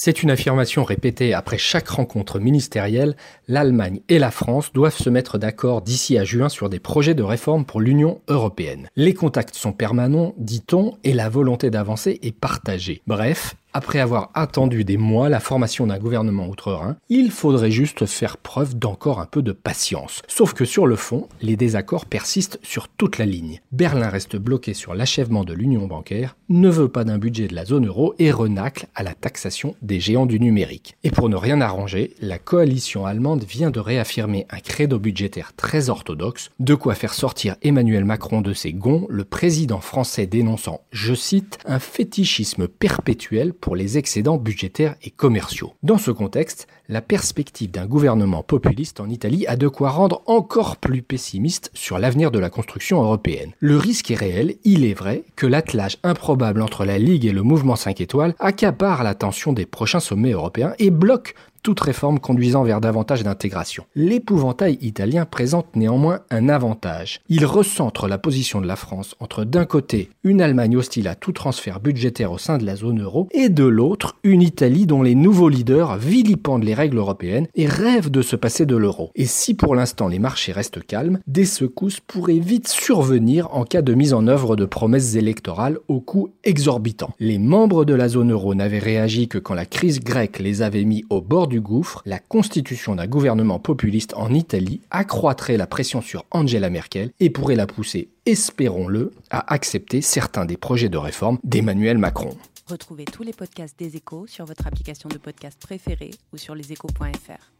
C'est une affirmation répétée après chaque rencontre ministérielle, l'Allemagne et la France doivent se mettre d'accord d'ici à juin sur des projets de réforme pour l'Union européenne. Les contacts sont permanents, dit-on, et la volonté d'avancer est partagée. Bref, après avoir attendu des mois la formation d'un gouvernement outre-Rhin, il faudrait juste faire preuve d'encore un peu de patience. Sauf que sur le fond, les désaccords persistent sur toute la ligne. Berlin reste bloqué sur l'achèvement de l'union bancaire, ne veut pas d'un budget de la zone euro et renacle à la taxation des géants du numérique. Et pour ne rien arranger, la coalition allemande vient de réaffirmer un credo budgétaire très orthodoxe, de quoi faire sortir Emmanuel Macron de ses gonds, le président français dénonçant, je cite, un fétichisme perpétuel les excédents budgétaires et commerciaux. Dans ce contexte, la perspective d'un gouvernement populiste en Italie a de quoi rendre encore plus pessimiste sur l'avenir de la construction européenne. Le risque est réel, il est vrai, que l'attelage improbable entre la Ligue et le mouvement 5 étoiles accapare l'attention des prochains sommets européens et bloque toute réforme conduisant vers davantage d'intégration. L'épouvantail italien présente néanmoins un avantage. Il recentre la position de la France entre d'un côté une Allemagne hostile à tout transfert budgétaire au sein de la zone euro et de l'autre une Italie dont les nouveaux leaders vilipendent les règles européennes et rêvent de se passer de l'euro. Et si pour l'instant les marchés restent calmes, des secousses pourraient vite survenir en cas de mise en œuvre de promesses électorales au coût exorbitant. Les membres de la zone euro n'avaient réagi que quand la crise grecque les avait mis au bord du gouffre, la constitution d'un gouvernement populiste en Italie accroîtrait la pression sur Angela Merkel et pourrait la pousser, espérons-le, à accepter certains des projets de réforme d'Emmanuel Macron. Retrouvez tous les podcasts des échos sur votre application de podcast préférée ou sur leséchos.fr.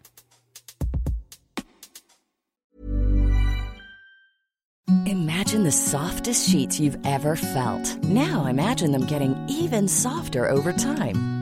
Imagine the softest sheets you've ever felt. Now imagine them getting even softer over time.